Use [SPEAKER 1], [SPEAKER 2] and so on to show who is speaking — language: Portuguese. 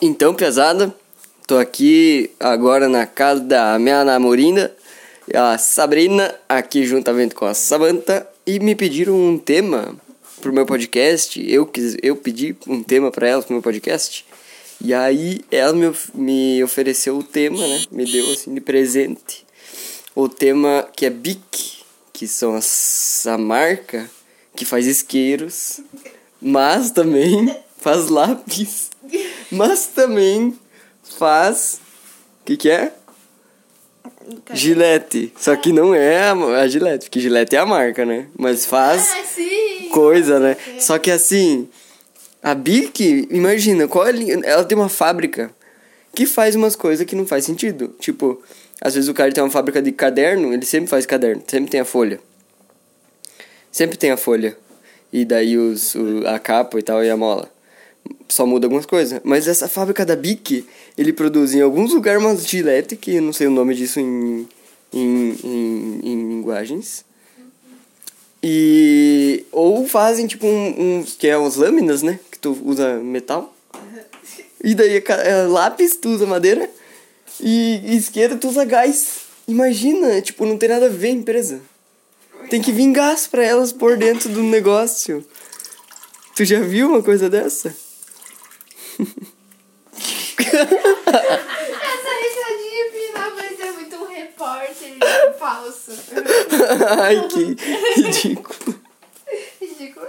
[SPEAKER 1] Então, pesada, tô aqui agora na casa da minha namorinda, a Sabrina, aqui juntamente com a Samantha, e me pediram um tema pro meu podcast. Eu, quis, eu pedi um tema para elas pro meu podcast. E aí ela me, me ofereceu o tema, né? Me deu assim de presente. O tema que é BIC, que são as, a marca que faz isqueiros, mas também faz lápis, mas também faz. O que, que é? Gillette. Só que não é a, a Gillette, porque Gillette é a marca, né? Mas faz
[SPEAKER 2] Ah,
[SPEAKER 1] coisa, né? Só que assim, a Bic, imagina, qual é a ela tem uma fábrica que faz umas coisas que não faz sentido. Tipo, às vezes o cara tem uma fábrica de caderno, ele sempre faz caderno, sempre tem a folha. Sempre tem a folha. E daí os, o- a capa e tal e a mola. Só muda algumas coisas. Mas essa fábrica da Bic, ele produz em alguns lugares umas gilete, que não sei o nome disso em, em, em, em linguagens. E. Ou fazem tipo um, uns. que é uns lâminas, né? Que tu usa metal. E daí é lápis, tu usa madeira. E isqueiro, tu usa gás. Imagina, tipo, não tem nada a ver a empresa. Tem que vir gás pra elas por dentro do negócio. Tu já viu uma coisa dessa?
[SPEAKER 2] Essa risadinha final vai ser muito um repórter falso.
[SPEAKER 1] Ai, que ridículo. Ridículo